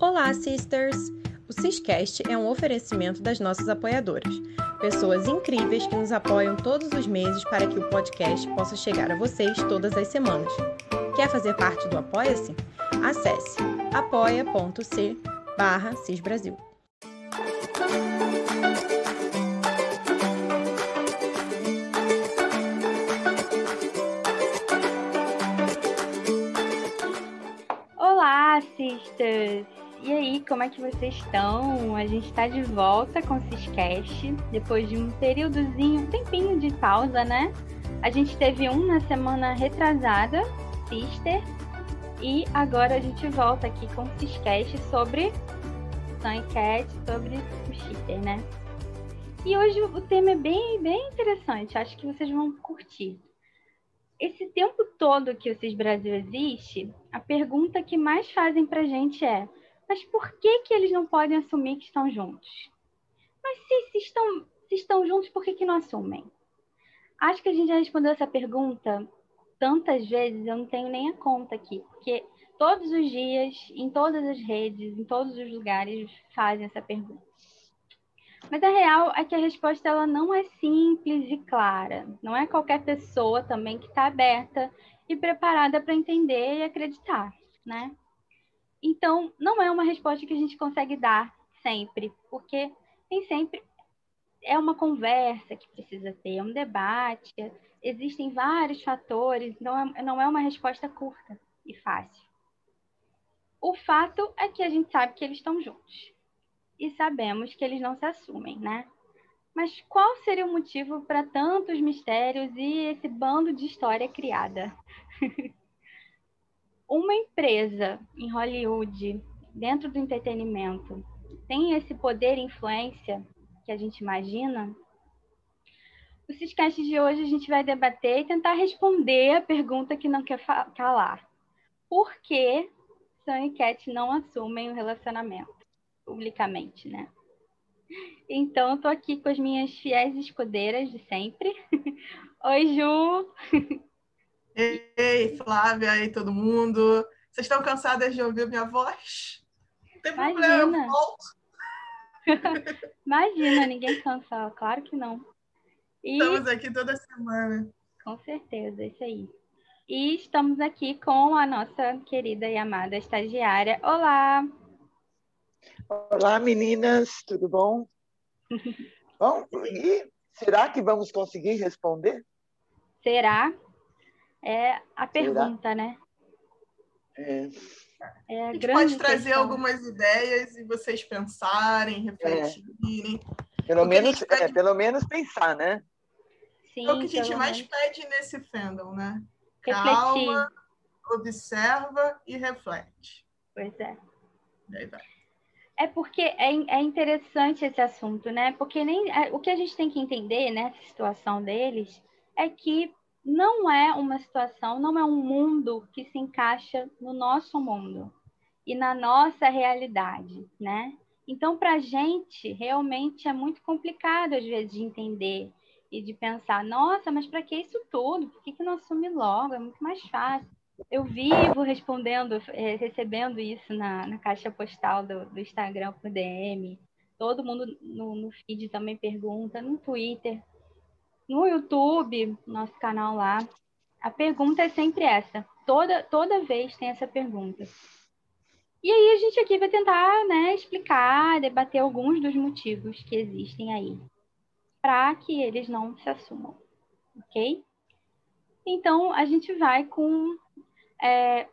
Olá, sisters! O Ciscast é um oferecimento das nossas apoiadoras, pessoas incríveis que nos apoiam todos os meses para que o podcast possa chegar a vocês todas as semanas. Quer fazer parte do Apoia-se? Acesse apoia.c barra Cisbrasil. Olá, sisters! E aí, como é que vocês estão? A gente está de volta com o Ciscast, depois de um períodozinho, um tempinho de pausa, né? A gente teve um na semana retrasada, Sister, e agora a gente volta aqui com o Ciscast sobre Sun Cat, sobre o cheater, né? E hoje o tema é bem, bem interessante, acho que vocês vão curtir. Esse tempo todo que o Cis Brasil existe, a pergunta que mais fazem pra gente é mas por que, que eles não podem assumir que estão juntos? Mas se, se estão, se estão juntos, por que, que não assumem? Acho que a gente já respondeu essa pergunta tantas vezes, eu não tenho nem a conta aqui, porque todos os dias, em todas as redes, em todos os lugares, fazem essa pergunta. Mas a real é que a resposta ela não é simples e clara. Não é qualquer pessoa também que está aberta e preparada para entender e acreditar, né? Então, não é uma resposta que a gente consegue dar sempre, porque nem sempre é uma conversa que precisa ter, é um debate, existem vários fatores, não é, não é uma resposta curta e fácil. O fato é que a gente sabe que eles estão juntos e sabemos que eles não se assumem, né? Mas qual seria o motivo para tantos mistérios e esse bando de história criada? uma empresa em Hollywood, dentro do entretenimento, tem esse poder e influência que a gente imagina? O Ciscast de hoje a gente vai debater e tentar responder a pergunta que não quer calar. Por que Sam e Cat não assumem o relacionamento publicamente, né? Então, estou aqui com as minhas fiéis escudeiras de sempre. Oi, Ju! Ei, Flávia, aí todo mundo. Vocês estão cansadas de ouvir minha voz? Não tem Imagina. problema, eu volto. Imagina, ninguém cansa, claro que não. E... Estamos aqui toda semana. Com certeza, isso aí. E estamos aqui com a nossa querida e amada estagiária. Olá! Olá, meninas, tudo bom? bom, e será que vamos conseguir responder? Será? É a pergunta, né? É. É a, a gente pode trazer questão. algumas ideias e vocês pensarem, refletirem. É. Pelo, menos, pede... é, pelo menos pensar, né? Sim, é o que a gente mais menos. pede nesse fandom, né? Refletir. Calma, observa e reflete. Pois é. É porque é, é interessante esse assunto, né? Porque nem é, o que a gente tem que entender nessa situação deles é que não é uma situação, não é um mundo que se encaixa no nosso mundo e na nossa realidade, né? Então, para a gente, realmente é muito complicado, às vezes, de entender e de pensar: nossa, mas para que isso tudo? Por que, que não assume logo? É muito mais fácil. Eu vivo respondendo, é, recebendo isso na, na caixa postal do, do, Instagram por DM. Todo mundo no, no feed também pergunta, no Twitter no YouTube, nosso canal lá, a pergunta é sempre essa. Toda, toda vez tem essa pergunta. E aí a gente aqui vai tentar né, explicar, debater alguns dos motivos que existem aí para que eles não se assumam, ok? Então a gente vai com é,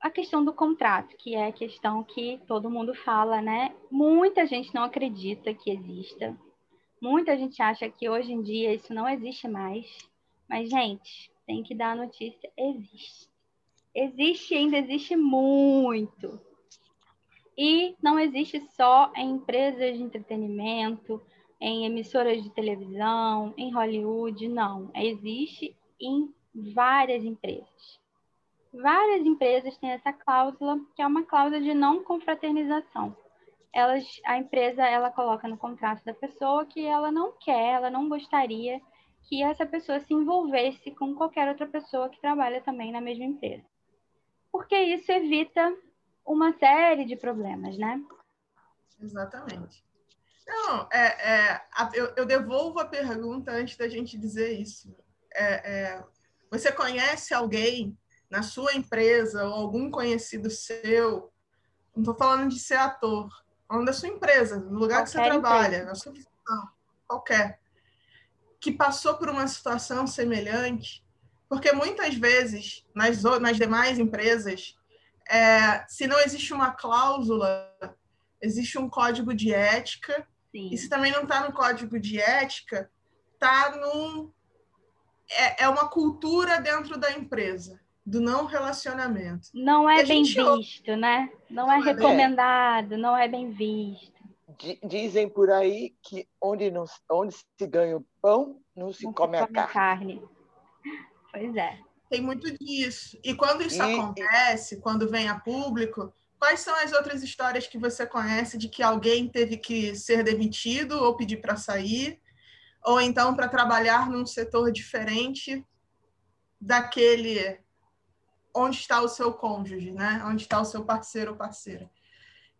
a questão do contrato, que é a questão que todo mundo fala, né? Muita gente não acredita que exista Muita gente acha que hoje em dia isso não existe mais. Mas, gente, tem que dar a notícia: existe. Existe ainda, existe muito. E não existe só em empresas de entretenimento, em emissoras de televisão, em Hollywood, não. Existe em várias empresas. Várias empresas têm essa cláusula, que é uma cláusula de não confraternização elas, a empresa ela coloca no contrato da pessoa que ela não quer, ela não gostaria que essa pessoa se envolvesse com qualquer outra pessoa que trabalha também na mesma empresa. Porque isso evita uma série de problemas, né? Exatamente. Não, é, é eu, eu, devolvo a pergunta antes da gente dizer isso. É, é, você conhece alguém na sua empresa ou algum conhecido seu? Não estou falando de ser ator, falando da sua empresa, no lugar qualquer que você trabalha, empresa. na sua função, qualquer, que passou por uma situação semelhante, porque muitas vezes nas, nas demais empresas, é, se não existe uma cláusula, existe um código de ética, Sim. e se também não está no código de ética, está num é, é uma cultura dentro da empresa do não relacionamento. Não é bem visto, né? Não, é, é recomendado, não é bem visto. Dizem por aí que onde, não, onde se ganha o pão, não se, não come, se come a carne. carne. Pois é. Tem muito disso. E quando isso e, acontece, quando vem a público, quais são as outras histórias que você conhece de que alguém teve que ser demitido ou pedir para sair? Ou então para trabalhar num setor diferente daquele onde está o seu cônjuge, né? Onde está o seu parceiro ou parceira.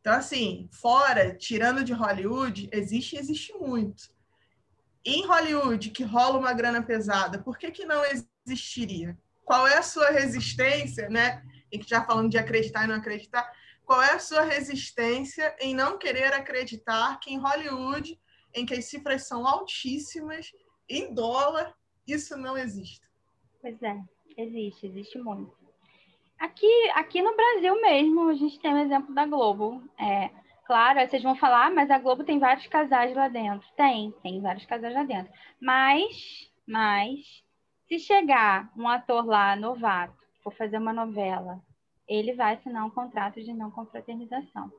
Então, assim, fora, tirando de Hollywood, existe e existe muito. Em Hollywood, que rola uma grana pesada, por que, que não existiria? Qual é a sua resistência, né? E que já falando de acreditar e não acreditar, qual é a sua resistência em não querer acreditar que em Hollywood, em que as cifras são altíssimas, em dólar, isso não existe? Pois é, existe, existe muito. Aqui, aqui no Brasil mesmo, a gente tem o exemplo da Globo. É, claro, vocês vão falar, ah, mas a Globo tem vários casais lá dentro. Tem, tem vários casais lá dentro. Mas, mas, se chegar um ator lá, novato, for fazer uma novela, ele vai assinar um contrato de não confraternização.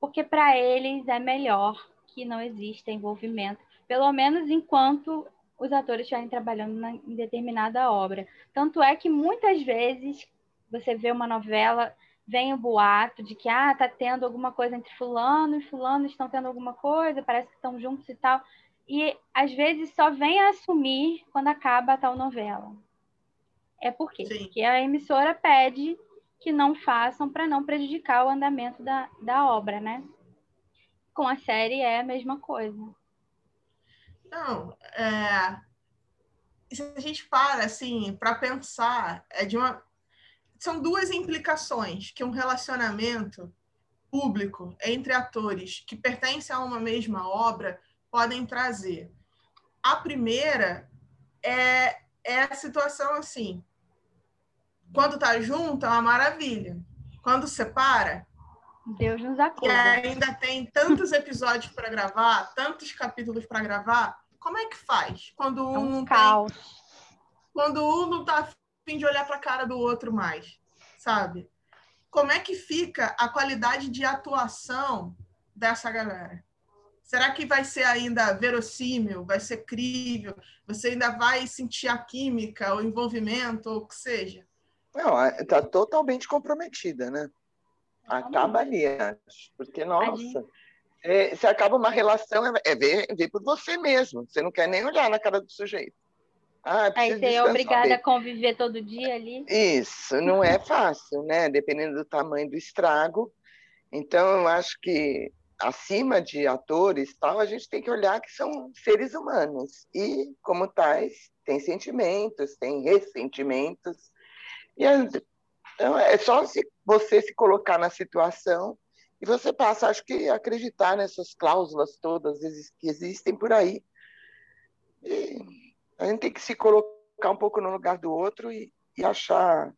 Porque para eles é melhor que não exista envolvimento, pelo menos enquanto os atores estiverem trabalhando na, em determinada obra. Tanto é que muitas vezes você vê uma novela, vem o boato de que ah, tá tendo alguma coisa entre fulano e fulano estão tendo alguma coisa, parece que estão juntos e tal. E às vezes só vem a assumir quando acaba a tal novela. É por quê? Sim. Porque a emissora pede que não façam para não prejudicar o andamento da, da obra, né? Com a série é a mesma coisa. Não, é... se a gente para assim para pensar, é de uma são duas implicações que um relacionamento público entre atores que pertencem a uma mesma obra podem trazer. A primeira é, é a situação assim: quando tá junto é uma maravilha, quando separa. Deus nos acuda. E ainda tem tantos episódios para gravar, tantos capítulos para gravar. Como é que faz? Quando um, é um caos. Tem, quando um não tá fim de olhar para a cara do outro mais, sabe? Como é que fica a qualidade de atuação dessa galera? Será que vai ser ainda verossímil, vai ser crível? Você ainda vai sentir a química, o envolvimento, ou o que seja? Não, está totalmente comprometida, né? Acaba ali, acho. Porque, nossa, é, se acaba uma relação, é, é ver, ver por você mesmo. Você não quer nem olhar na cara do sujeito. Ah, Aí você é obrigada a conviver todo dia ali. Isso, não é fácil, né? Dependendo do tamanho do estrago. Então, eu acho que acima de atores, tal, a gente tem que olhar que são seres humanos e, como tais, tem sentimentos, tem ressentimentos. E então, é só se você se colocar na situação e você passa, acho que, acreditar nessas cláusulas todas que existem por aí. E a gente tem que se colocar um pouco no lugar do outro e, e achar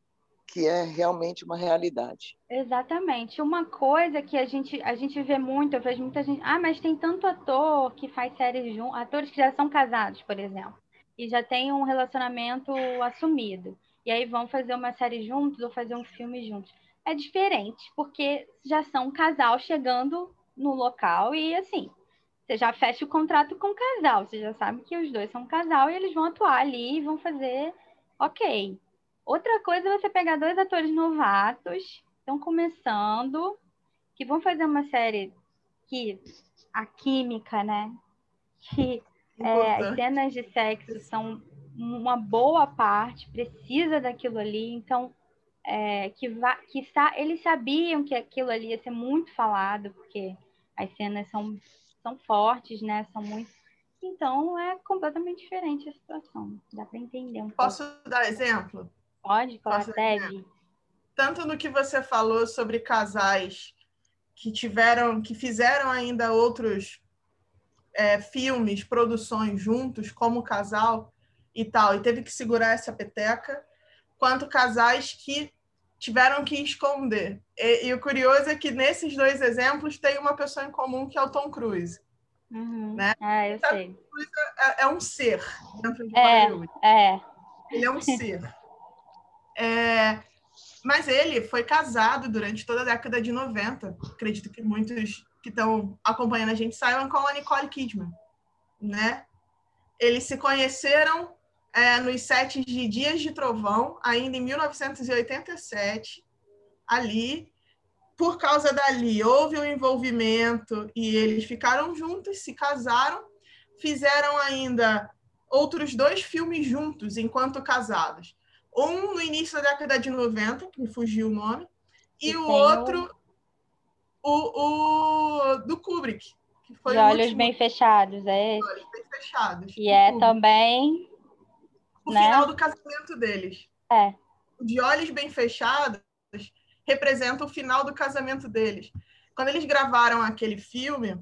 que é realmente uma realidade. Exatamente. Uma coisa que a gente, a gente vê muito, eu vejo muita gente, ah, mas tem tanto ator que faz séries juntos, atores que já são casados, por exemplo, e já tem um relacionamento assumido. E aí vão fazer uma série juntos ou fazer um filme juntos. É diferente, porque já são um casal chegando no local e assim, você já fecha o contrato com o casal, você já sabe que os dois são um casal e eles vão atuar ali e vão fazer ok. Outra coisa é você pegar dois atores novatos, estão começando, que vão fazer uma série que a química, né? Que é, as cenas de sexo são uma boa parte, precisa daquilo ali, então é, que, que eles sabiam que aquilo ali ia ser muito falado, porque as cenas são, são fortes, né? São muito. Então é completamente diferente a situação. Dá para entender um Posso pouco. dar exemplo? Pode, claro, deve. Tanto no que você falou sobre casais que tiveram, que fizeram ainda outros é, filmes, produções juntos, como casal e tal, e teve que segurar essa peteca, quanto casais que tiveram que esconder. E, e, o curioso é que nesses dois exemplos tem uma pessoa em comum que é o Tom Cruise. Uhum. Né? Ah, eu Tom sei. Cruise é, é, um ser dentro de é, Hollywood. É. Ele é um ser. é, mas ele foi casado durante toda a década de 90. Acredito que muitos que estão acompanhando a gente saibam com a Nicole Kidman, né? Eles se conheceram é, nos sets de Dias de Trovão, ainda em 1987, ali. Por causa dali, houve um envolvimento e eles ficaram juntos, se casaram, fizeram ainda outros dois filmes juntos, enquanto casados. Um no início da década de 90, que me fugiu o nome, e, e o outro, o, o do Kubrick. Que foi de olhos bem fechados, é esse? Olhos bem fechados. E é Kubrick. também o né? final do casamento deles. É. De olhos bem fechados representa o final do casamento deles. Quando eles gravaram aquele filme,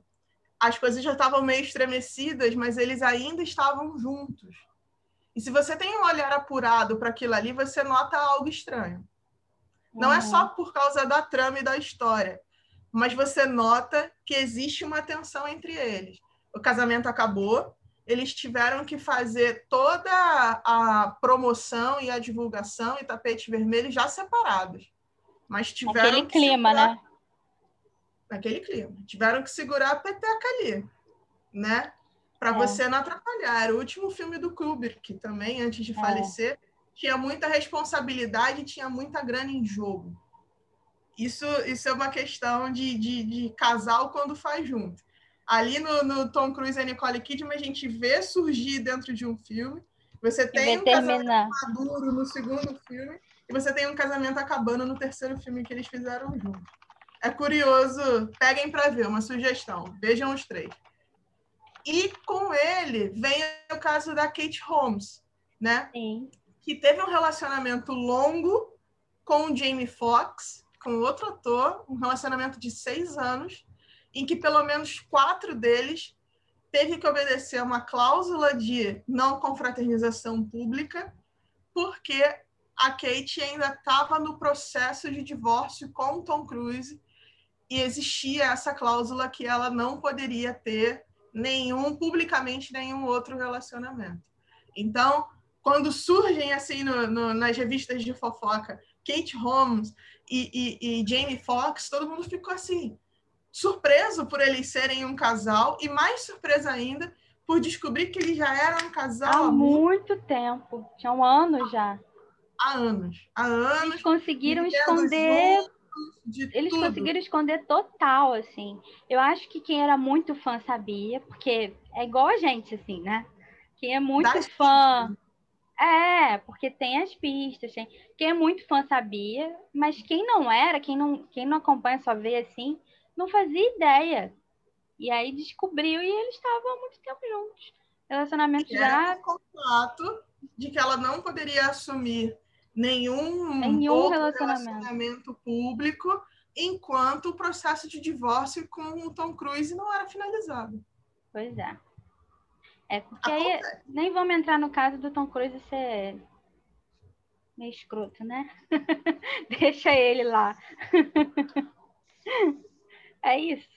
as coisas já estavam meio estremecidas, mas eles ainda estavam juntos. E se você tem um olhar apurado para aquilo ali, você nota algo estranho. Não uhum. é só por causa da trama e da história, mas você nota que existe uma tensão entre eles. O casamento acabou, eles tiveram que fazer toda a promoção e a divulgação e tapete vermelho já separados. Mas tiveram Aquele clima, segurar... né? Naquele clima. Tiveram que segurar a peteca ali, né? Para é. você não atrapalhar. Era o último filme do Kubrick, também, antes de é. falecer. Tinha muita responsabilidade, tinha muita grana em jogo. Isso, isso é uma questão de, de, de casal quando faz junto ali no, no, Tom Cruise e Nicole Kidman, a gente vê surgir dentro de um filme. Você tem um casamento maduro no segundo filme e você tem um casamento acabando no terceiro filme que eles fizeram juntos. É curioso, peguem para ver, uma sugestão. Vejam os três. E com ele vem o caso da Kate Holmes, né? Sim. Que teve um relacionamento longo com o Jamie Foxx, com outro ator, um relacionamento de seis anos em que pelo menos quatro deles teve que obedecer a uma cláusula de não confraternização pública, porque a Kate ainda estava no processo de divórcio com Tom Cruise e existia essa cláusula que ela não poderia ter nenhum publicamente nenhum outro relacionamento. Então, quando surgem assim no, no, nas revistas de fofoca Kate Holmes e, e, e Jamie Foxx, todo mundo ficou assim: surpreso por eles serem um casal e mais surpresa ainda por descobrir que eles já eram um casal há muito tempo, tinham anos já. Há anos, há anos. Eles conseguiram esconder eles tudo. conseguiram esconder total, assim. Eu acho que quem era muito fã sabia, porque é igual a gente, assim, né? Quem é muito das fã. Pistas. É, porque tem as pistas. Tem... Quem é muito fã sabia, mas quem não era, quem não, quem não acompanha só vê assim, não fazia ideia. E aí descobriu e eles estavam há muito tempo juntos. Relacionamento já. Um contrato de que ela não poderia assumir nenhum, nenhum relacionamento. relacionamento público enquanto o processo de divórcio com o Tom Cruise não era finalizado. Pois é. É porque aí nem vamos entrar no caso do Tom Cruise ser meio escroto, né? Deixa ele lá. É isso.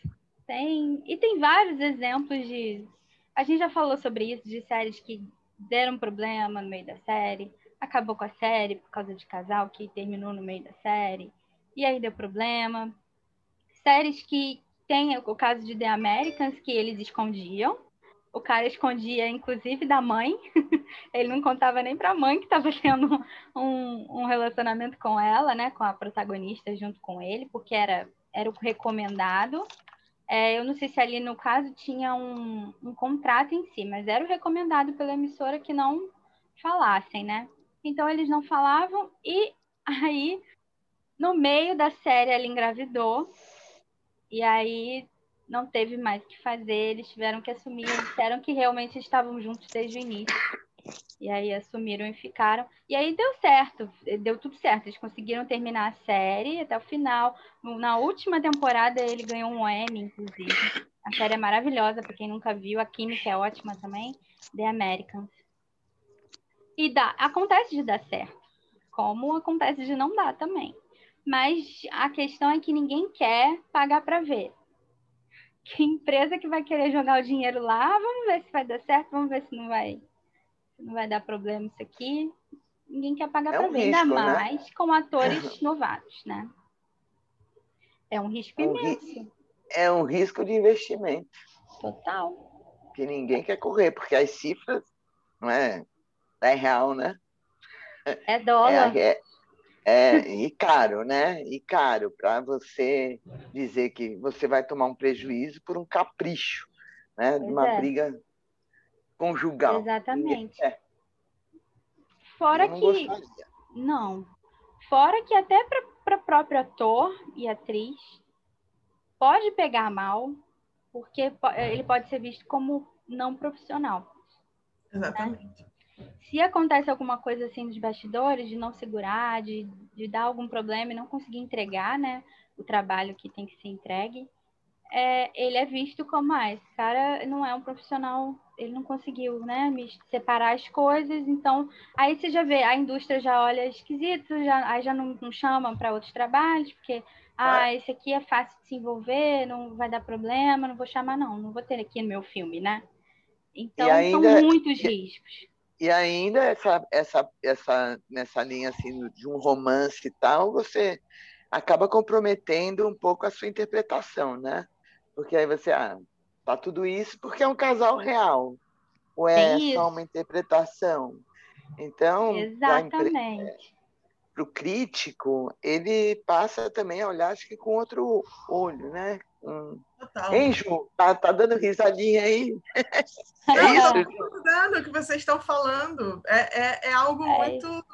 Tem e tem vários exemplos de a gente já falou sobre isso de séries que deram problema no meio da série, acabou com a série por causa de casal que terminou no meio da série e aí deu problema. Séries que tem o caso de The Americans que eles escondiam. O cara escondia, inclusive, da mãe. Ele não contava nem para a mãe que estava tendo um, um relacionamento com ela, né? Com a protagonista junto com ele, porque era era o recomendado. É, eu não sei se ali no caso tinha um, um contrato em si, mas era o recomendado pela emissora que não falassem, né? Então eles não falavam e aí No meio da série, ela engravidou. E aí não teve mais o que fazer. Eles tiveram que assumir. Disseram que realmente estavam juntos desde o início. E aí assumiram e ficaram. E aí deu certo, deu tudo certo. Eles conseguiram terminar a série até o final. Na última temporada ele ganhou um Emmy, inclusive. A série é maravilhosa, para quem nunca viu. A química é ótima também. The Americans. E dá, acontece de dar certo, como acontece de não dar também. Mas a questão é que ninguém quer pagar para ver. Que empresa que vai querer jogar o dinheiro lá? Vamos ver se vai dar certo, vamos ver se não vai, não vai dar problema isso aqui. Ninguém quer pagar é para um ver, risco, ainda né? mais com atores novatos, né? É um risco é um imenso. Ri... É um risco de investimento. Total. Que ninguém quer correr, porque as cifras não é, é real, né? É dólar. É, é, é, e caro, né? E caro para você dizer que você vai tomar um prejuízo por um capricho, né? De uma é. briga conjugal. Exatamente. É. Fora que gostaria. não, fora que até para o próprio ator e atriz pode pegar mal, porque ele pode ser visto como não profissional. Né? Exatamente. Né? se acontece alguma coisa assim nos bastidores, de não segurar, de, de dar algum problema e não conseguir entregar, né, o trabalho que tem que ser entregue, é, ele é visto como, ah, esse cara não é um profissional, ele não conseguiu, né, me separar as coisas, então, aí você já vê, a indústria já olha esquisito, já, aí já não, não chamam para outros trabalhos, porque, ah, esse aqui é fácil de se envolver, não vai dar problema, não vou chamar não, não vou ter aqui no meu filme, né? Então, ainda, são muitos riscos. E ainda essa, essa, essa, nessa linha assim de um romance e tal, você acaba comprometendo um pouco a sua interpretação, né? Porque aí você, ah, tá tudo isso porque é um casal real. Ou é isso. só uma interpretação? Então, exatamente. Para o crítico, ele passa também a olhar, acho que com outro olho, né? Hum. Total. Hein, Ju? Tá, tá dando risadinha aí? É isso? Estou dando o que vocês estão falando. É, é, é algo é. muito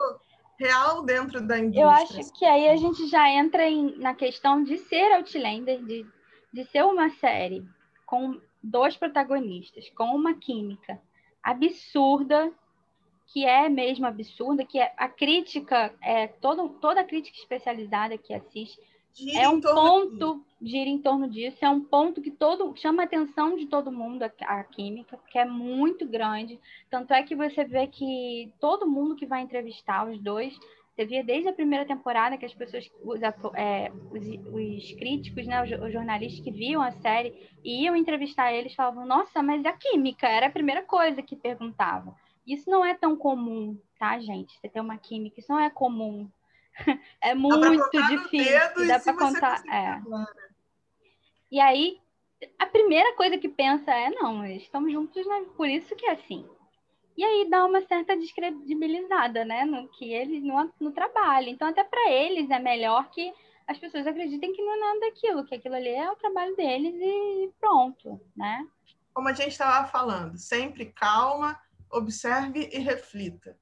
real dentro da indústria. Eu acho que aí a gente já entra em, na questão de ser Outlander, de, de ser uma série com dois protagonistas, com uma química absurda, que é mesmo absurda, que é a crítica, é, todo, toda a crítica especializada que assiste gira é um ponto, gira em torno disso, é um ponto que todo chama a atenção de todo mundo, a, a, química, porque é muito grande. Tanto é que você vê que todo mundo que vai entrevistar os dois, você via desde a primeira temporada que as pessoas, os, é, os, os críticos, né, os, os, jornalistas que viam a série e iam entrevistar eles, falavam, nossa, mas a química era a primeira coisa que perguntavam. Isso não é tão comum, tá, gente? Você ter uma química, isso não é comum é muito difícil. Dá para contar. É. E aí, a primeira coisa que pensa é: não, estamos juntos, né? por isso que é assim. E aí dá uma certa descredibilizada, né? No que eles no, no trabalho. Então, até para eles é melhor que as pessoas acreditem que não é nada daquilo, que aquilo ali é o trabalho deles e pronto, né? Como a gente estava falando, sempre calma, observe e reflita.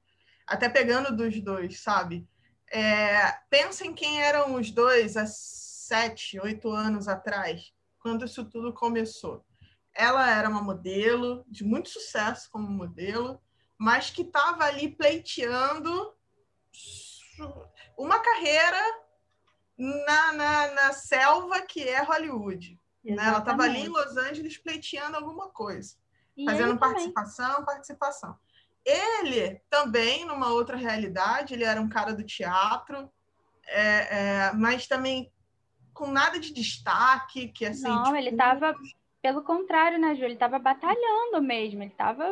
Até pegando dos dois, sabe? É, pensem quem eram os dois há sete, oito anos atrás, quando isso tudo começou. Ela era uma modelo de muito sucesso como modelo, mas que estava ali pleiteando uma carreira na, na, na selva que é Hollywood. Né? Ela estava ali em Los Angeles pleiteando alguma coisa, e fazendo participação, participação. Ele também, numa outra realidade, ele era um cara do teatro, é, é, mas também com nada de destaque, que assim. Não, tipo... ele estava, pelo contrário, né, Ju? Ele estava batalhando mesmo, ele estava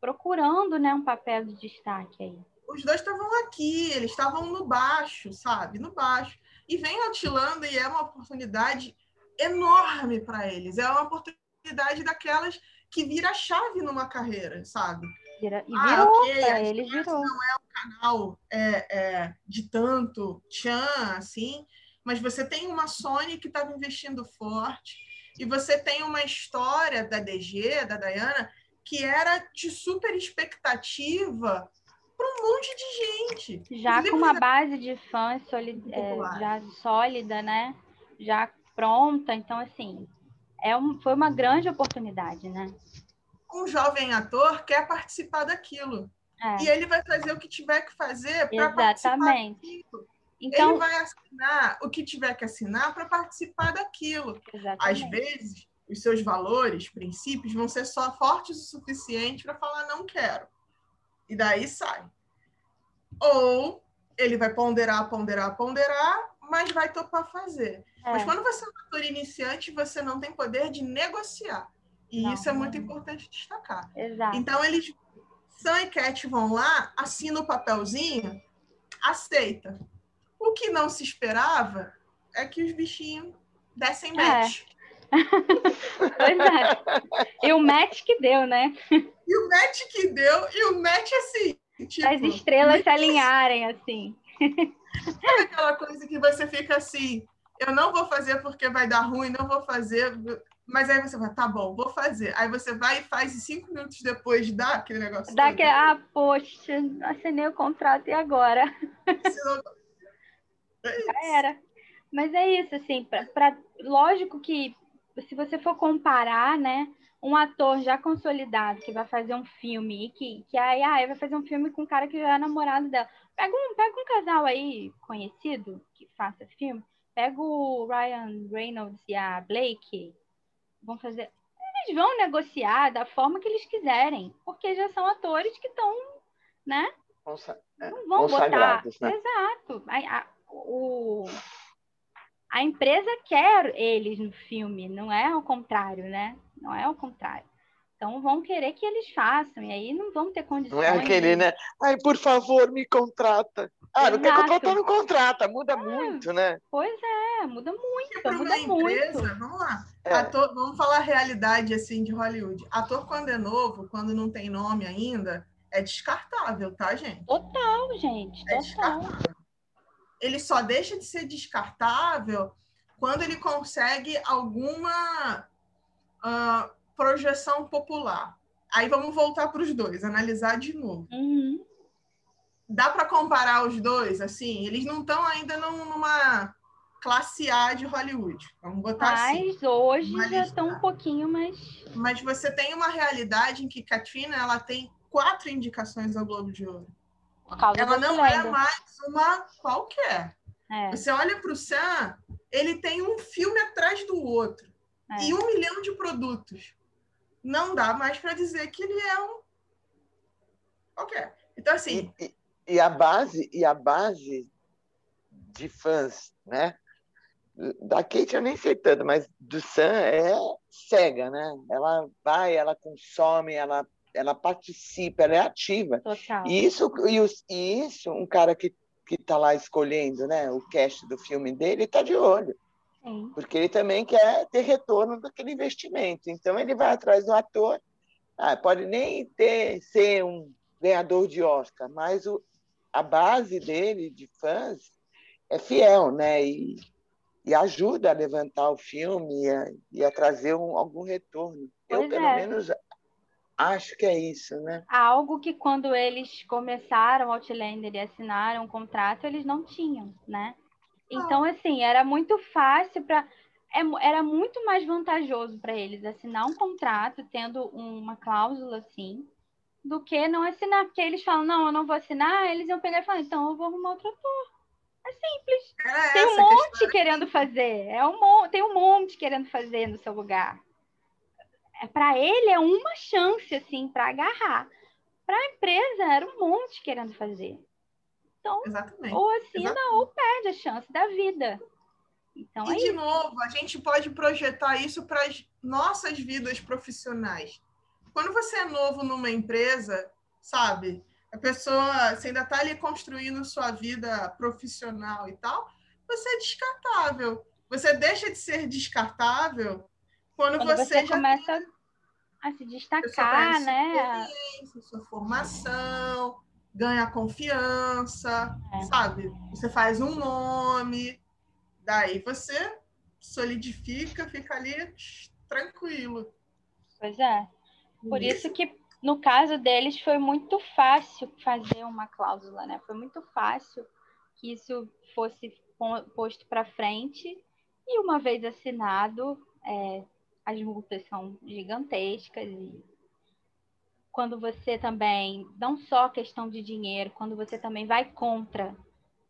procurando, né, um papel de destaque aí. Os dois estavam aqui, eles estavam no baixo, sabe? No baixo. E vem atilando e é uma oportunidade enorme para eles. É uma oportunidade daquelas que vira chave numa carreira, sabe? Vira, e ah, virou, okay. pra ele virou. Não é um canal é, é, de tanto tchan, assim, mas você tem uma Sony que estava investindo forte, e você tem uma história da DG, da Diana, que era de super expectativa para um monte de gente. Já com uma base de fãs solid, é, já sólida, né? Já pronta. Então, assim, é um, foi uma grande oportunidade, né? Um jovem ator quer participar daquilo. É. E ele vai fazer o que tiver que fazer para participar daquilo. Então, ele vai assinar o que tiver que assinar para participar daquilo. Exatamente. Às vezes, os seus valores, princípios, vão ser só fortes o suficiente para falar não quero. E daí sai. Ou ele vai ponderar, ponderar, ponderar, mas vai topar fazer. É. Mas quando você é um ator iniciante, você não tem poder de negociar. E não, isso é muito importante destacar. Exato. Então, eles, Sam e Cat vão lá, assinam o papelzinho, aceita. O que não se esperava é que os bichinhos dessem é. match. É. pois é. E o match que deu, né? E o match que deu, e o match assim. Tipo, As estrelas se alinharem, assim. Sabe aquela coisa que você fica assim, eu não vou fazer porque vai dar ruim, não vou fazer. Mas aí você vai, tá bom, vou fazer. Aí você vai e faz e cinco minutos depois dá aquele negócio. Dá aquele, ah, poxa, assinei o contrato e agora? É Já era. Mas é isso, assim, pra, pra, lógico que se você for comparar, né, um ator já consolidado que vai fazer um filme e que, que aí ah, vai fazer um filme com um cara que já é namorado dela. Pega um, pega um casal aí conhecido que faça filme, pega o Ryan Reynolds e a Blake, vão fazer. Eles vão negociar da forma que eles quiserem, porque já são atores que estão, né? É, não vão botar. Né? Exato. A, a, o, a empresa quer eles no filme, não é o contrário, né? Não é o contrário. Então vão querer que eles façam, e aí não vão ter condições. Não é aquele, né? Ai, por favor, me contrata. Ah, Exato. não quer contratar, não contrata. Muda é. muito, né? Pois é, muda muito. muda empresa, muito. vamos lá. É. Ator, vamos falar a realidade assim de Hollywood. Ator, quando é novo, quando não tem nome ainda, é descartável, tá, gente? Total, gente. É total. descartável ele só deixa de ser descartável quando ele consegue alguma uh, projeção popular. Aí vamos voltar para os dois, analisar de novo. Uhum. Dá para comparar os dois? Assim, eles não estão ainda numa classe A de Hollywood. Vamos botar Mas assim. Mas hoje já estão um pouquinho mais. Mas você tem uma realidade em que Katrina ela tem quatro indicações ao Globo de Ouro ela não é mais uma qualquer. É. Você olha para o Sam, ele tem um filme atrás do outro é. e um milhão de produtos. Não dá mais para dizer que ele é um qualquer. Então assim. E, e, e, a base e a base de fãs, né? Da Kate eu nem sei tanto, mas do Sam é cega, né? Ela vai, ela consome, ela ela participa, ela é ativa. Total. E isso, e, isso um cara que que está lá escolhendo né, o cast do filme dele está de olho. Sim. Porque ele também quer ter retorno daquele investimento. Então ele vai atrás do ator. Ah, pode nem ter ser um ganhador de Oscar, mas o, a base dele de fãs é fiel, né? E, e ajuda a levantar o filme e a, e a trazer um, algum retorno. Pois Eu, pelo é. menos, Acho que é isso, né? Algo que quando eles começaram Outlander e assinaram um contrato, eles não tinham, né? Então, assim, era muito fácil para. É era muito mais vantajoso para eles assinar um contrato, tendo uma cláusula assim, do que não assinar. Porque eles falam, não, eu não vou assinar, eles iam pegar e falar, então eu vou arrumar outro ator. É simples. É tem um monte querendo fazer. É um, tem um monte querendo fazer no seu lugar para ele é uma chance assim para agarrar. Para a empresa era um monte querendo fazer. Então, Exatamente. ou assina Exatamente. ou perde a chance da vida. Então, e é de isso. novo, a gente pode projetar isso para as nossas vidas profissionais. Quando você é novo numa empresa, sabe? A pessoa, você ainda está ali construindo sua vida profissional e tal, você é descartável. Você deixa de ser descartável quando, quando você, você começa tem... a se destacar, né? Sua formação, ganha confiança, é. sabe? Você faz um nome, daí você solidifica, fica ali tranquilo. Pois é. Por isso, isso que no caso deles foi muito fácil fazer uma cláusula, né? Foi muito fácil que isso fosse posto para frente e uma vez assinado, é, as multas são gigantescas e quando você também, não só questão de dinheiro, quando você também vai contra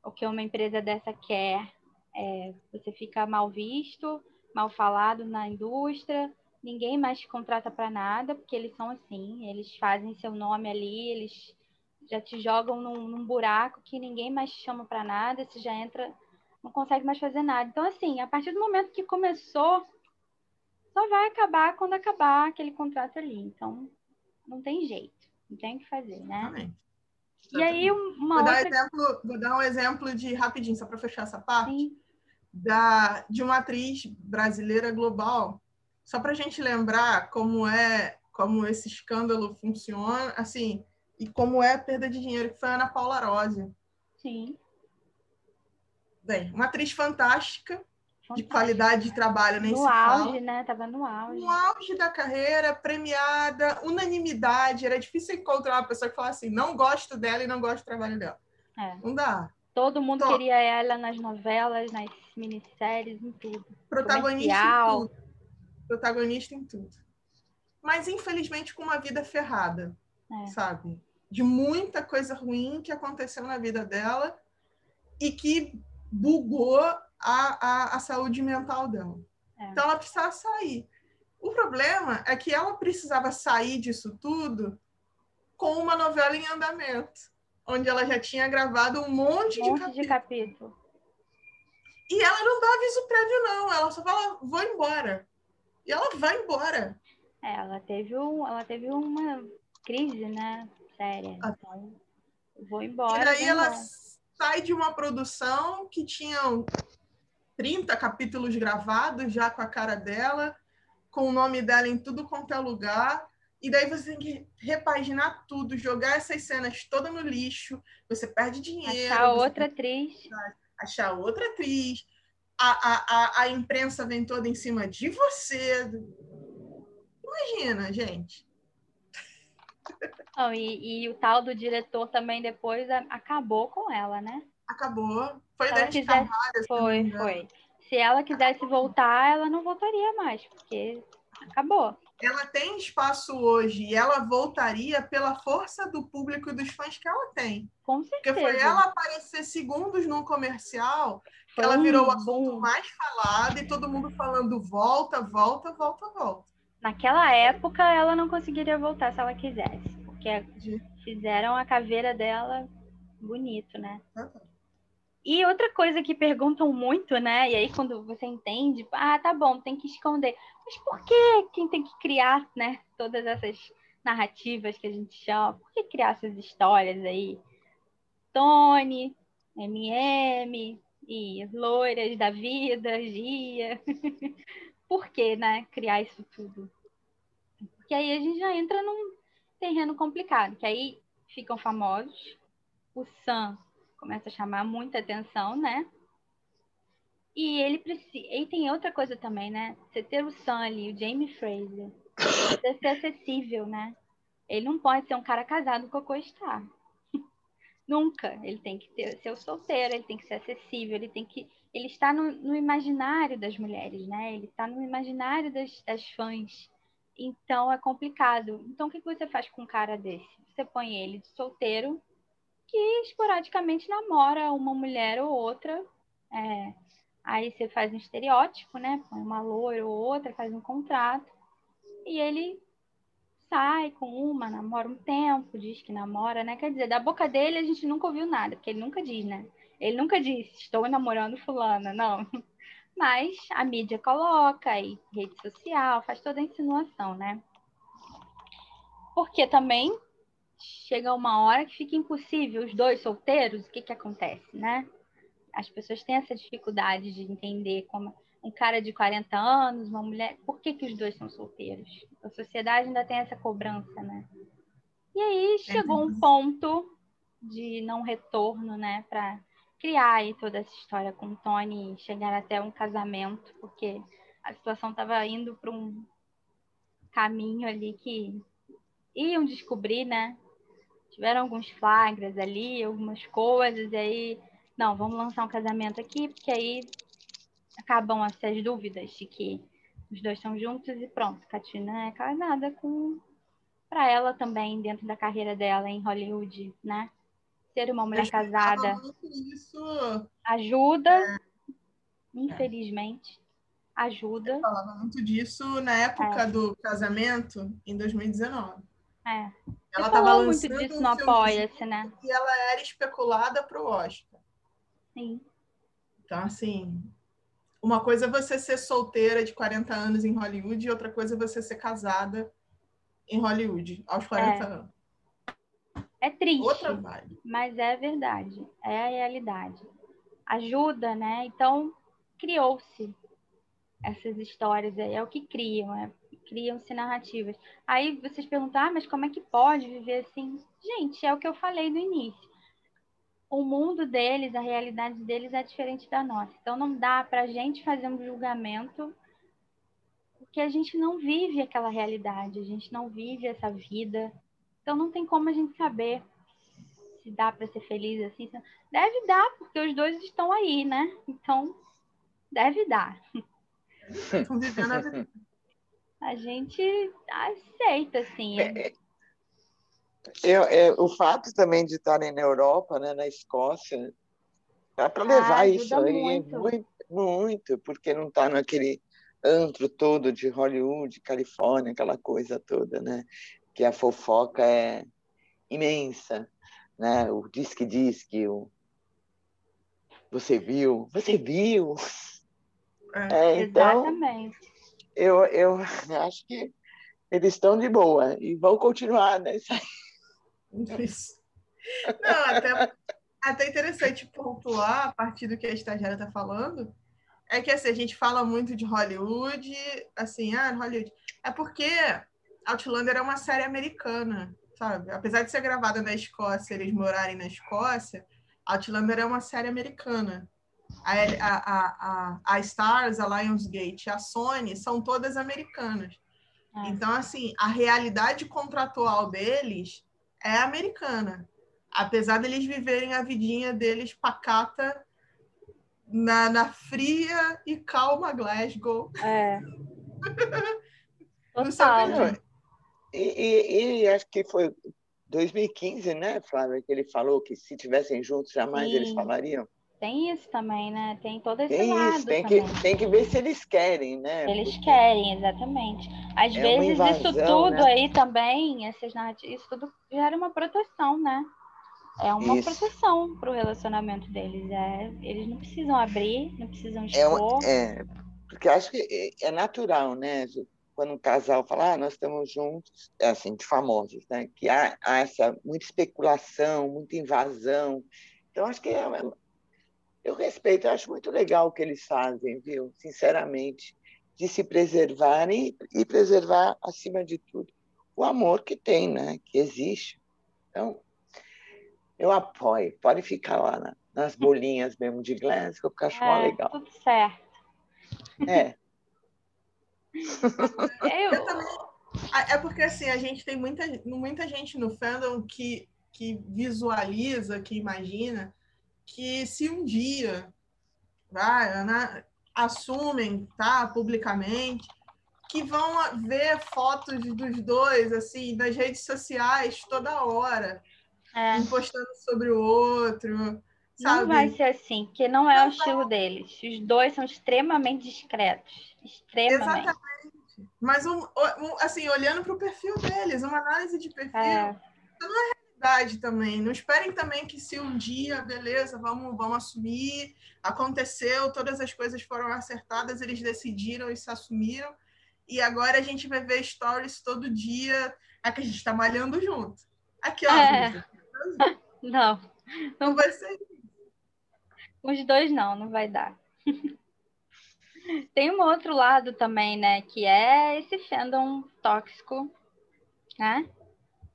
o que uma empresa dessa quer, é, você fica mal visto, mal falado na indústria, ninguém mais te contrata para nada, porque eles são assim, eles fazem seu nome ali, eles já te jogam num, num buraco que ninguém mais te chama para nada, você já entra, não consegue mais fazer nada. Então, assim, a partir do momento que começou, só vai acabar quando acabar aquele contrato ali. Então, não tem jeito, não tem o que fazer, né? Exatamente. E aí, uma vou, outra... dar exemplo, vou dar um exemplo de rapidinho, só para fechar essa parte, da, de uma atriz brasileira global, só para a gente lembrar como é, como esse escândalo funciona, assim, e como é a perda de dinheiro, que foi a Ana Paula Rose. Sim. Bem, uma atriz fantástica, de qualidade de trabalho nem no se auge, fala. né? Tava no auge. No auge da carreira, premiada, unanimidade. Era difícil encontrar uma pessoa que falasse assim, não gosto dela e não gosto do trabalho dela. É. Não dá. Todo mundo Tô. queria ela nas novelas, nas minisséries, em tudo. Protagonista Comercial. em tudo. Protagonista em tudo. Mas, infelizmente, com uma vida ferrada, É. sabe? De muita coisa ruim que aconteceu na vida dela e que bugou a, a, a saúde mental dela. É. Então, ela precisava sair. O problema é que ela precisava sair disso tudo com uma novela em andamento, onde ela já tinha gravado um monte, Um de monte capítulos. de capítulo. E ela não dá aviso prévio, não. Ela só fala, vou embora. E ela vai embora. É, ela teve, um, ela teve uma crise, né? Séria. Ah. Então, vou embora. e daí ela embora. sai de uma produção que tinha 30 capítulos gravados já com a cara dela, com o nome dela em tudo quanto é lugar. E daí você tem que repaginar tudo, jogar essas cenas todas no lixo, você perde dinheiro. Achar outra atriz. achar outra atriz, a, a, a, a imprensa vem toda em cima de você. Imagina, gente. Não, e, e o tal do diretor também depois acabou com ela, né? Acabou. Foi ela Dante quisesse- Carvalho, Foi, foi. Se ela quisesse voltar, ela não voltaria mais, porque acabou. Ela tem espaço hoje e ela voltaria pela força do público e dos fãs que ela tem. Com Porque certeza. foi ela aparecer segundos num comercial que ela virou o assunto mais falado e todo mundo falando volta, volta, volta, volta. Naquela época, ela não conseguiria voltar se ela quisesse, porque fizeram a caveira dela bonito, né? Uhum. E outra coisa que perguntam muito, né? E aí quando você entende, ah, tá bom, tem que esconder. Mas por que quem tem que criar, né? Todas essas narrativas que a gente chama, por que criar essas histórias aí? Tony, MM e loiras da vida, Gia. por que, né? Criar isso tudo? Porque aí a gente já entra num terreno complicado, que aí ficam famosos. O Sam começa a chamar muita atenção, né? E ele precisa. E tem outra coisa também, né? Você ter o ali, o Jamie Fraser, precisa ser acessível, né? Ele não pode ser um cara casado com a co-star. Nunca. Ele tem que ter, ser solteiro, ele tem que ser acessível, ele tem que. Ele está no, no imaginário das mulheres, né? Ele está no imaginário das, das fãs. Então é complicado. Então o que você faz com um cara desse? Você põe ele de solteiro, que esporadicamente namora uma mulher ou outra. é, aí você faz um estereótipo, né? Põe uma loira ou outra, faz um contrato. E ele sai com uma, namora um tempo, diz que namora, né? Quer dizer, da boca dele a gente nunca ouviu nada, porque ele nunca diz, né? Ele nunca disse, estou namorando fulana, não. Mas a mídia coloca aí, rede social, faz toda a insinuação, né? Porque também chega uma hora que fica impossível os dois solteiros, o que que acontece, né? As pessoas têm essa dificuldade de entender como um cara de 40 anos, uma mulher, por que que os dois são solteiros? A sociedade ainda tem essa cobrança, né? E aí chegou um ponto de não retorno, né, para criar aí toda essa história com o Tony e chegar até um casamento, porque a situação estava indo para um caminho ali que iam descobrir, né? Tiveram alguns flagras ali, algumas coisas, e aí, não, vamos lançar um casamento aqui, porque aí acabam essas dúvidas de que os dois estão juntos e pronto. Katina é casada com para ela também dentro da carreira dela em Hollywood, né? Ser uma mulher casada isso... ajuda, é. infelizmente, ajuda. Eu falava muito disso na época é. do casamento em 2019. É. Ela estava muito disso no Apoia-se, né? E ela era especulada para o Oscar. Sim. Então, assim, uma coisa é você ser solteira de 40 anos em Hollywood e outra coisa é você ser casada em Hollywood aos 40 é. anos. É triste, mas é verdade, é a realidade. Ajuda, né? Então, criou-se essas histórias aí, é o que criam, é, criam-se narrativas. Aí vocês perguntam, ah, mas como é que pode viver assim? Gente, é o que eu falei no início. O mundo deles, a realidade deles é diferente da nossa. Então, não dá para a gente fazer um julgamento porque a gente não vive aquela realidade, a gente não vive essa vida. Então não tem como a gente saber se dá para ser feliz assim. Deve dar, porque os dois estão aí, né? Então deve dar. Estão vivendo a vida. A gente aceita, assim. É, é, é, o fato também de estarem na Europa, né, na Escócia, dá para levar ah, isso aí muito. muito, muito, porque não está naquele antro todo de Hollywood, Califórnia, aquela coisa toda, né? Que a fofoca é imensa, né? O disque disque, o você viu, você viu. É, é então, Exatamente. Eu, eu acho que eles estão de boa e vão continuar, né? Isso. Não, até, até interessante pontuar a partir do que a estagiária está falando, é que assim, a gente fala muito de Hollywood, assim, ah, Hollywood. É porque Outlander é uma série americana, sabe? Apesar de ser gravada na Escócia, eles morarem na Escócia, Outlander é uma série americana. A, a, a, a Stars, a Lionsgate, a Sony são todas americanas. É. Então, assim, a realidade contratual deles é americana. Apesar deles viverem a vidinha deles pacata na, na fria e calma Glasgow. É. Total. E, e, e, acho que foi 2015, né, Flávia, que ele falou que se tivessem juntos jamais Sim. eles falariam. Tem isso também, né? Tem todo esse tem lado. Isso, tem, também. que, tem que ver se eles querem, né? Eles Porque querem, exatamente. Às é vezes invasão, isso tudo né? aí também, essas narrativas, isso tudo gera uma proteção, né? É uma Isso. proteção para o relacionamento deles. É, eles não precisam abrir, não precisam é expor. É, é, porque acho que é, é natural, né? Quando um casal fala, ah, nós estamos juntos, é assim, de famosos, né? Que há, há essa muita especulação, muita invasão. Então, acho que é, eu respeito, eu acho muito legal o que eles fazem, viu? Sinceramente, de se preservarem e preservar, acima de tudo, o amor que tem, né? Que existe. Então, eu apoio. Pode ficar lá na, nas bolinhas mesmo de Glasgow, porque eu acho é, legal. Tudo certo. É. eu... também. É porque assim, a gente tem muita, muita gente no fandom que, que visualiza, que imagina que se um dia vai, né, assumem, tá, publicamente, que vão ver fotos dos dois assim nas redes sociais toda hora é. um postando sobre o outro. Sabe? Não vai ser assim, porque não é não o estilo vai. deles. Os dois são extremamente discretos. Extremamente. Exatamente. Mas, um, um assim, olhando para o perfil deles, uma análise de perfil, é. não é também. Não esperem também que se um dia, beleza, vamos, vamos assumir, aconteceu, todas as coisas foram acertadas, eles decidiram e se assumiram, e agora a gente vai ver stories todo dia, é que a gente está malhando junto. Aqui, ó. É. Não. Não vai ser Os dois não, não vai dar. Tem um outro lado também, né? Que é esse fandom tóxico, né?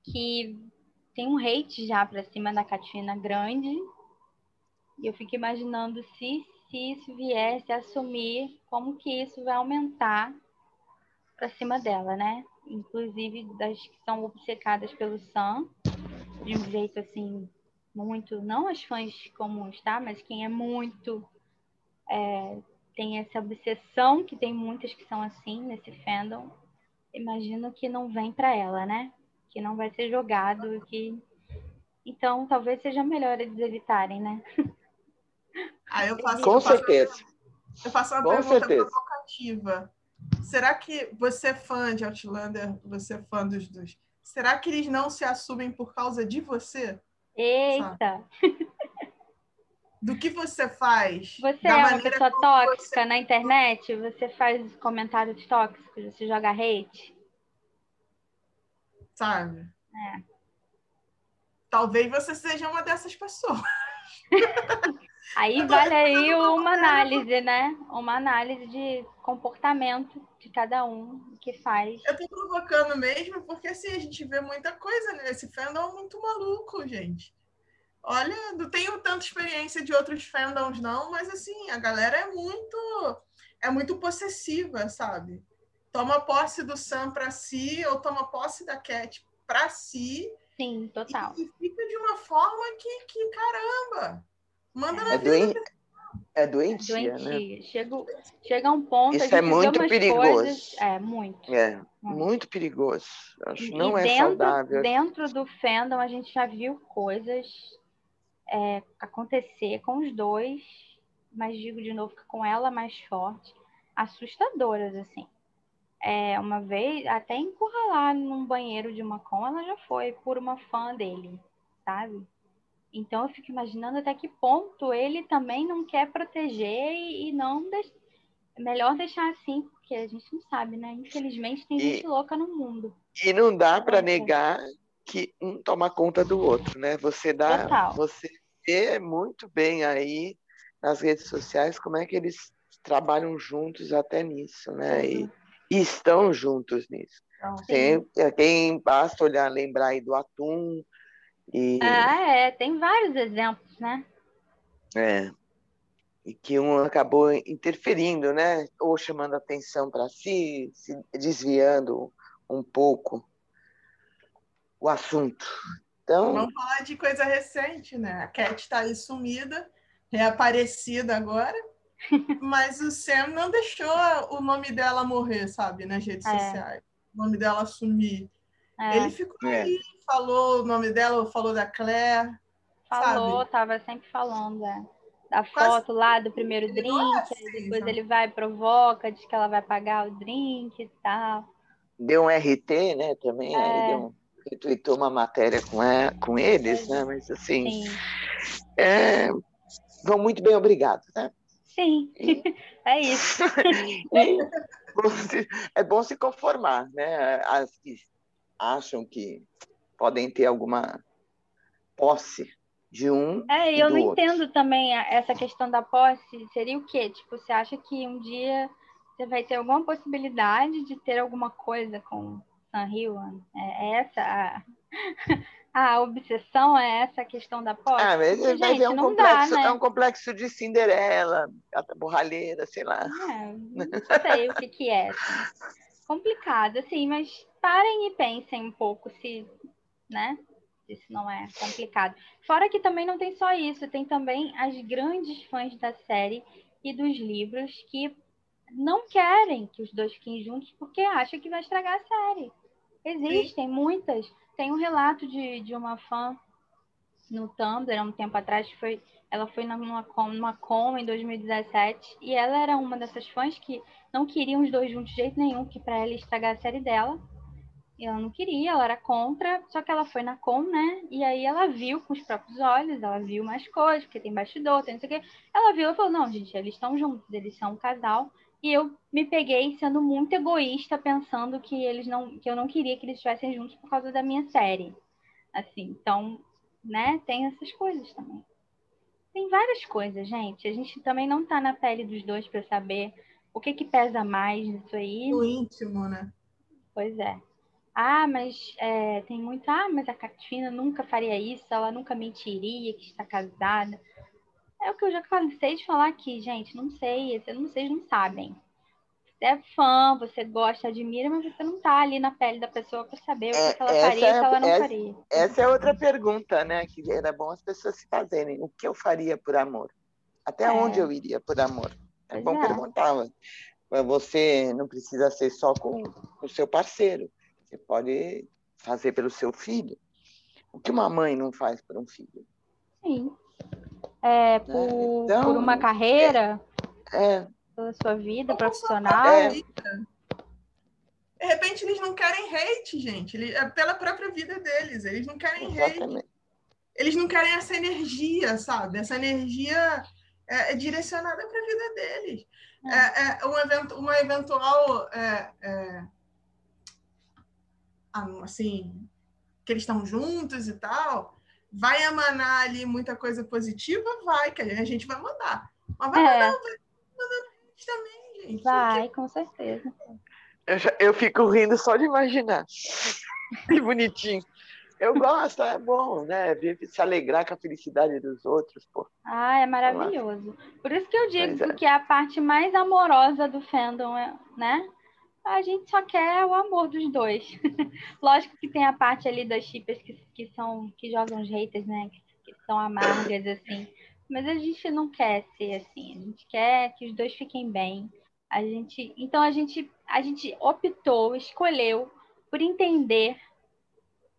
Que tem um hate já pra cima da Katina grande. E eu fico imaginando se, se isso viesse a assumir, como que isso vai aumentar para cima dela, né? Inclusive das que são obcecadas pelo Sam, de um jeito assim, muito, não as fãs comuns, tá? Mas quem é muito é, tem essa obsessão, que tem muitas que são assim nesse fandom, imagino que não vem para ela, né? Que não vai ser jogado, que então talvez seja melhor eles evitarem, né? Ah, eu faço, Com eu faço, certeza. Eu faço uma Com pergunta certeza. provocativa. Será que você é fã de Outlander, você é fã dos dois? Será que eles não se assumem por causa de você? Eita! Do que você faz? Você da é uma pessoa tóxica você- na internet? Você faz comentários tóxicos? Você joga hate? Sabe? É. Talvez você seja uma dessas pessoas. Aí vale aí uma análise, né? Uma análise de comportamento de cada um que faz. Eu tô provocando mesmo, porque assim, a gente vê muita coisa nesse fandom muito maluco, gente. Olha, não tenho tanta experiência de outros fandoms, não, mas assim, a galera é muito é muito possessiva, sabe? Toma posse do Sam pra si, ou toma posse da Cat pra si, Sim, total. e fica de uma forma que, que caramba, manda na É, vida. doen... é doentia, né? Doentia. Chega, chega um ponto. Isso a gente é muito perigoso. Coisas, é, muito. É, muito perigoso. Acho que não e é dentro, saudável. Dentro do fandom, a gente já viu coisas é, acontecer com os dois, mas digo de novo que com ela mais forte, assustadoras, assim. É, uma vez, até encurralar num banheiro de uma com, ela já foi por uma fã dele, sabe? Então eu fico imaginando até que ponto ele também não quer proteger e, não é melhor deixar assim, porque a gente não sabe, né? Infelizmente tem E- gente louca no mundo. E não dá para negar que um toma conta do outro, né? Você dá, Total. você vê muito bem aí nas redes sociais como é que eles trabalham juntos até nisso, né? E, e estão juntos nisso. Então, Tem, é, quem basta olhar, lembrar aí do Atum e Ah, é, tem vários exemplos, né? É. E que um acabou interferindo, né? Ou chamando atenção para si, se desviando um pouco o assunto. Então, Vamos falar de coisa recente, né? A Cat está aí sumida, reaparecida agora, mas o Sam não deixou o nome dela morrer, sabe, nas redes É. sociais. O nome dela sumir. É, Ele ficou É. aí, falou o nome dela, falou da Claire, falou, sabe? tava sempre falando é, da Quase- foto lá do primeiro Ele drink, aí assim, depois sabe? ele vai e provoca, diz que ela vai pagar o drink e tal. deu um RT, né? Também, aí É. deu um, retweetou uma matéria com, e- com eles, né? Mas assim, Sim, é, vão muito bem, obrigado, né? Sim, é isso. Se- é bom se conformar, né? As que acham que podem ter alguma posse de um É, e eu não outro. entendo também essa questão da posse. Seria o quê? Tipo, você acha que um dia você vai ter alguma possibilidade de ter alguma coisa com San Hyun? É, é essa a, a obsessão? É essa questão da posse? Ah, mas Porque, vai gente, ver um complexo, dá, né? é um complexo de Cinderela, borralheira, sei lá. É, não sei o que que é. assim. Complicado, assim, mas parem e pensem um pouco se, né? Se isso não é complicado. Fora que também não tem só isso, tem também as grandes fãs da série e dos livros que não querem que os dois fiquem juntos porque acham que vai estragar a série. Existem muitas. Tem um relato de, de uma fã no Tumblr há um tempo atrás foi ela foi numa com, numa com em 2017 e ela era uma dessas fãs que não queriam os dois juntos de jeito nenhum, que para ela estragar a série dela. Ela não queria, ela era contra, só que ela foi na com, né? E aí ela viu com os próprios olhos, ela viu mais coisas, porque tem bastidor, tem não sei o quê. Ela viu e falou: não, gente, eles estão juntos, eles são um casal. E eu me peguei sendo muito egoísta, pensando que eles não, que eu não queria que eles estivessem juntos por causa da minha série. Assim, então, né, tem essas coisas também. Tem várias coisas, gente. A gente também não tá na pele dos dois para saber o que que pesa mais nisso aí. No íntimo, né? Pois é. Ah, mas é, tem muito. Ah, mas a Catina nunca faria isso, ela nunca mentiria que está casada. É o que eu já cansei de falar aqui, gente. Não sei, vocês não sabem. é fã, você gosta, admira, mas você não está ali na pele da pessoa para saber o que, ela faria e o que ela não essa, faria. Essa é outra pergunta, né? Que era bom as pessoas se fazerem. O que eu faria por amor? Até é. onde eu iria por amor? É pois bom é. perguntar. Você não precisa ser só com o seu parceiro. Você pode fazer pelo seu filho. O que uma mãe não faz por um filho? Sim. É, por, então, por uma carreira, é, é. pela sua vida profissional. É. De repente eles não querem hate, gente. Eles, é pela própria vida deles. Eles não querem Exatamente. hate. Eles não querem essa energia, sabe? Essa energia é, é direcionada para a vida deles. É. é, é um evento, uma eventual é, é, assim que eles estão juntos e tal, vai emanar ali muita coisa positiva, vai, que a gente vai mandar. Mas vai é. mandar, vai mandar também, gente. Vai, com certeza. Eu, já, eu fico rindo só de imaginar. Que bonitinho. Eu gosto, é bom, né? Ver se alegrar com a felicidade dos outros, pô. Ah, é maravilhoso. Por isso que eu digo é. que é a parte mais amorosa do fandom, né? A gente só quer o amor dos dois. Lógico que tem a parte ali das chipas que, que são que jogam haters, né? Que, que são amargas, assim. Mas a gente não quer ser assim. A gente quer que os dois fiquem bem. A gente, então a gente, a gente optou, escolheu por entender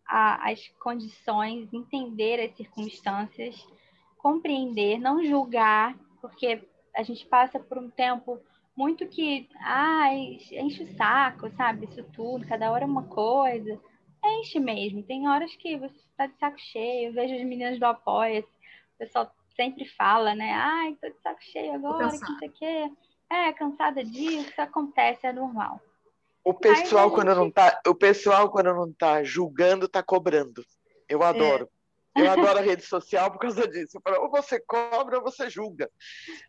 a, as condições, entender as circunstâncias, compreender, não julgar, porque a gente passa por um tempo muito que, ah, enche o saco, sabe? Isso tudo, cada hora uma coisa. Enche mesmo. Tem horas que você está de saco cheio. Eu vejo as meninas do apoia, o pessoal sempre fala, né? Ai, tô de saco cheio agora, que isso aqui. É, cansada disso, acontece, é normal. O pessoal, gente... quando não tá, o pessoal, quando não tá julgando, tá cobrando. Eu adoro. É. Eu adoro a rede social por causa disso. Falo, ou você cobra ou você julga.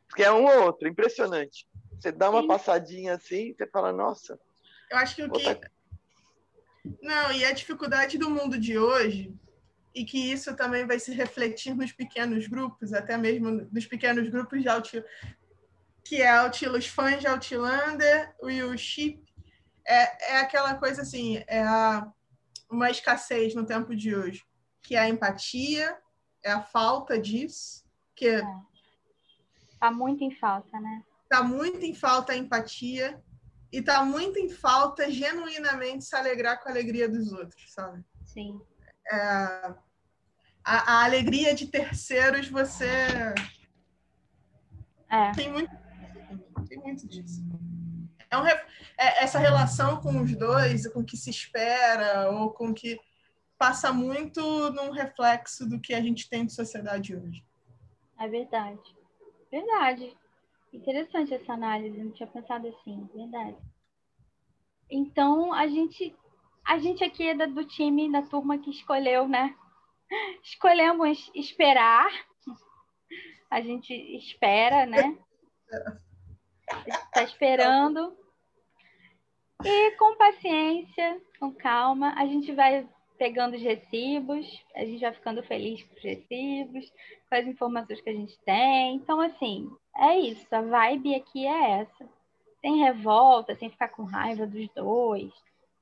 Porque é um ou outro, impressionante. Você dá uma Sim. passadinha assim, você fala, nossa. Eu acho que o que. Tá... Não, e a dificuldade do mundo de hoje, e que isso também vai se refletir nos pequenos grupos, até mesmo nos pequenos grupos de Outlander, que é os fãs de Outlander e o Chip é, é aquela coisa assim, é a, uma escassez no tempo de hoje, que é a empatia, é a falta disso, que é. Tá muito em falta, né? Tá muito em falta a empatia e tá muito em falta genuinamente se alegrar com a alegria dos outros, sabe? Sim. É, a, a alegria de terceiros você é. tem muito tem muito disso é, um, é essa relação com os dois, com o que se espera, ou com o que passa muito num reflexo do que a gente tem de sociedade hoje. É verdade. Verdade. Interessante essa análise, não tinha pensado assim, verdade. Então, a gente a gente aqui é do time, da turma que escolheu, né? Escolhemos esperar. A gente espera, né? Está esperando. E com paciência, com calma, a gente vai pegando os recibos, a gente vai ficando feliz com os recibos, com as informações que a gente tem. Então, assim, é isso. A vibe aqui é essa. Sem revolta, sem ficar com raiva dos dois.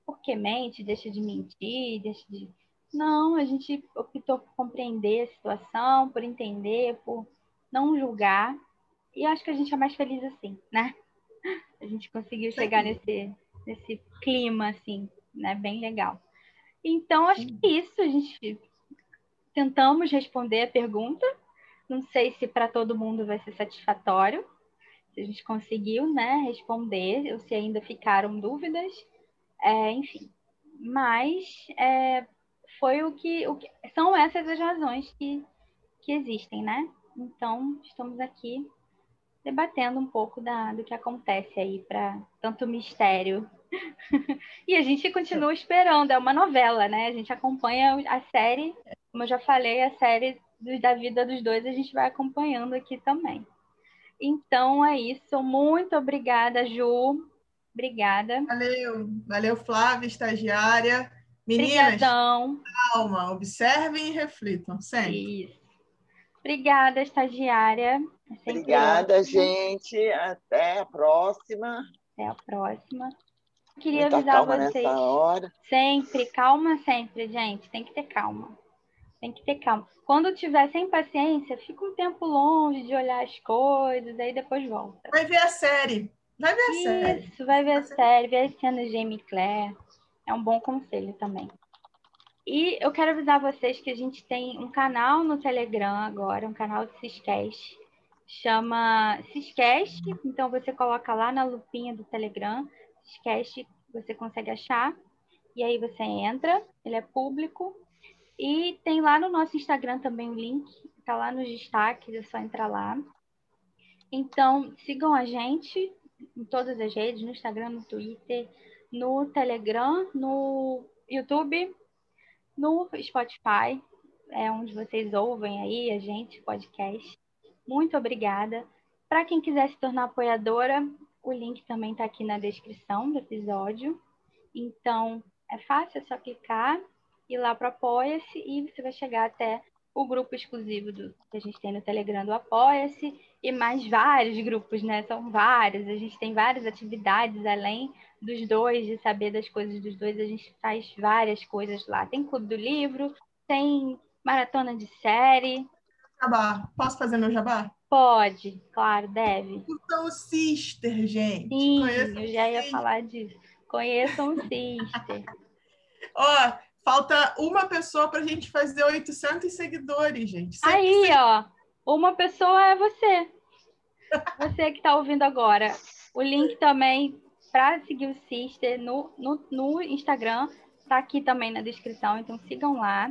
Porque mente, deixa de mentir, deixa de. Não, a gente optou por compreender a situação, por entender, por não julgar. E acho que a gente é mais feliz assim, né? A gente conseguiu chegar nesse, nesse clima, assim, né? Bem legal. Então, acho que é isso. A gente tentamos responder a pergunta. Não sei se para todo mundo vai ser satisfatório. Se a gente conseguiu, né, responder, ou se ainda ficaram dúvidas. É, enfim. Mas é, foi o que, o que. São essas as razões que, que existem, né? Então, estamos aqui debatendo um pouco da, do que acontece aí para tanto mistério. e a gente continua esperando, é uma novela, né? A gente acompanha a série, como eu já falei, a série da vida dos dois a gente vai acompanhando aqui também. Então é isso, muito obrigada, Ju. Obrigada. Valeu, valeu, Flávia, estagiária. Meninas, Obrigadão. calma, observem e reflitam sempre. Isso. Obrigada, estagiária. É Obrigada, gente. Até a próxima. Até a próxima. Queria Muita avisar calma vocês. Nessa hora. Sempre, calma sempre, gente. Tem que ter calma. Tem que ter calma. Quando tiver sem paciência, fica um tempo longe de olhar as coisas, aí depois volta. Vai ver a série. Vai ver a Isso, série. Isso, vai ver a série, ver as cenas de Jamie Claire. É um bom conselho também. E eu quero avisar vocês que a gente tem um canal no Telegram agora, um canal de Ciscast. Chama Ciscast, então você coloca lá na lupinha do Telegram, Ciscast, você consegue achar. E aí você entra, ele é público. E tem lá no nosso Instagram também o link, tá lá nos destaques, é só entrar lá. Então, sigam a gente em todas as redes, no Instagram, no Twitter, no Telegram, no YouTube, no Spotify, é onde vocês ouvem aí a gente, podcast. Muito obrigada. Para quem quiser se tornar apoiadora, o link também está aqui na descrição do episódio. Então, é fácil, é só clicar, ir lá para Apoia-se e você vai chegar até o grupo exclusivo do, que a gente tem no Telegram do Apoia-se e mais vários grupos, né? São vários, a gente tem várias atividades além dos dois, de saber das coisas dos dois, a gente faz várias coisas lá. Tem clube do livro, tem maratona de série. Jabá, posso fazer meu jabá? Pode, claro, deve. Então, Sister, gente. Sim, Conheçam eu já ia falar disso. Conheçam o Sister. Ó, Falta uma pessoa para a gente fazer 800 seguidores, gente. Sempre Aí, ó. Uma pessoa é você. Você que está ouvindo agora. O link também para seguir o Sister no, no, no Instagram está aqui também na descrição. Então sigam lá.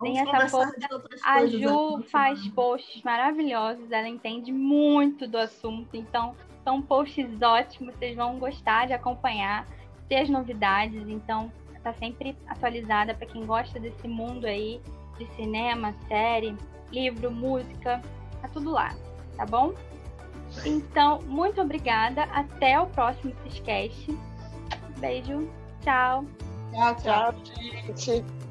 Tem essa força. A Ju faz posts maravilhosos. Ela entende muito do assunto. Então, são posts ótimos. Vocês vão gostar de acompanhar, ter as novidades. Então, tá sempre atualizada para quem gosta desse mundo aí de cinema, série, livro, música, tá tudo lá, tá bom? Então, muito obrigada. Até o próximo Ciscast. Beijo. Tchau. Tchau, tchau, gente.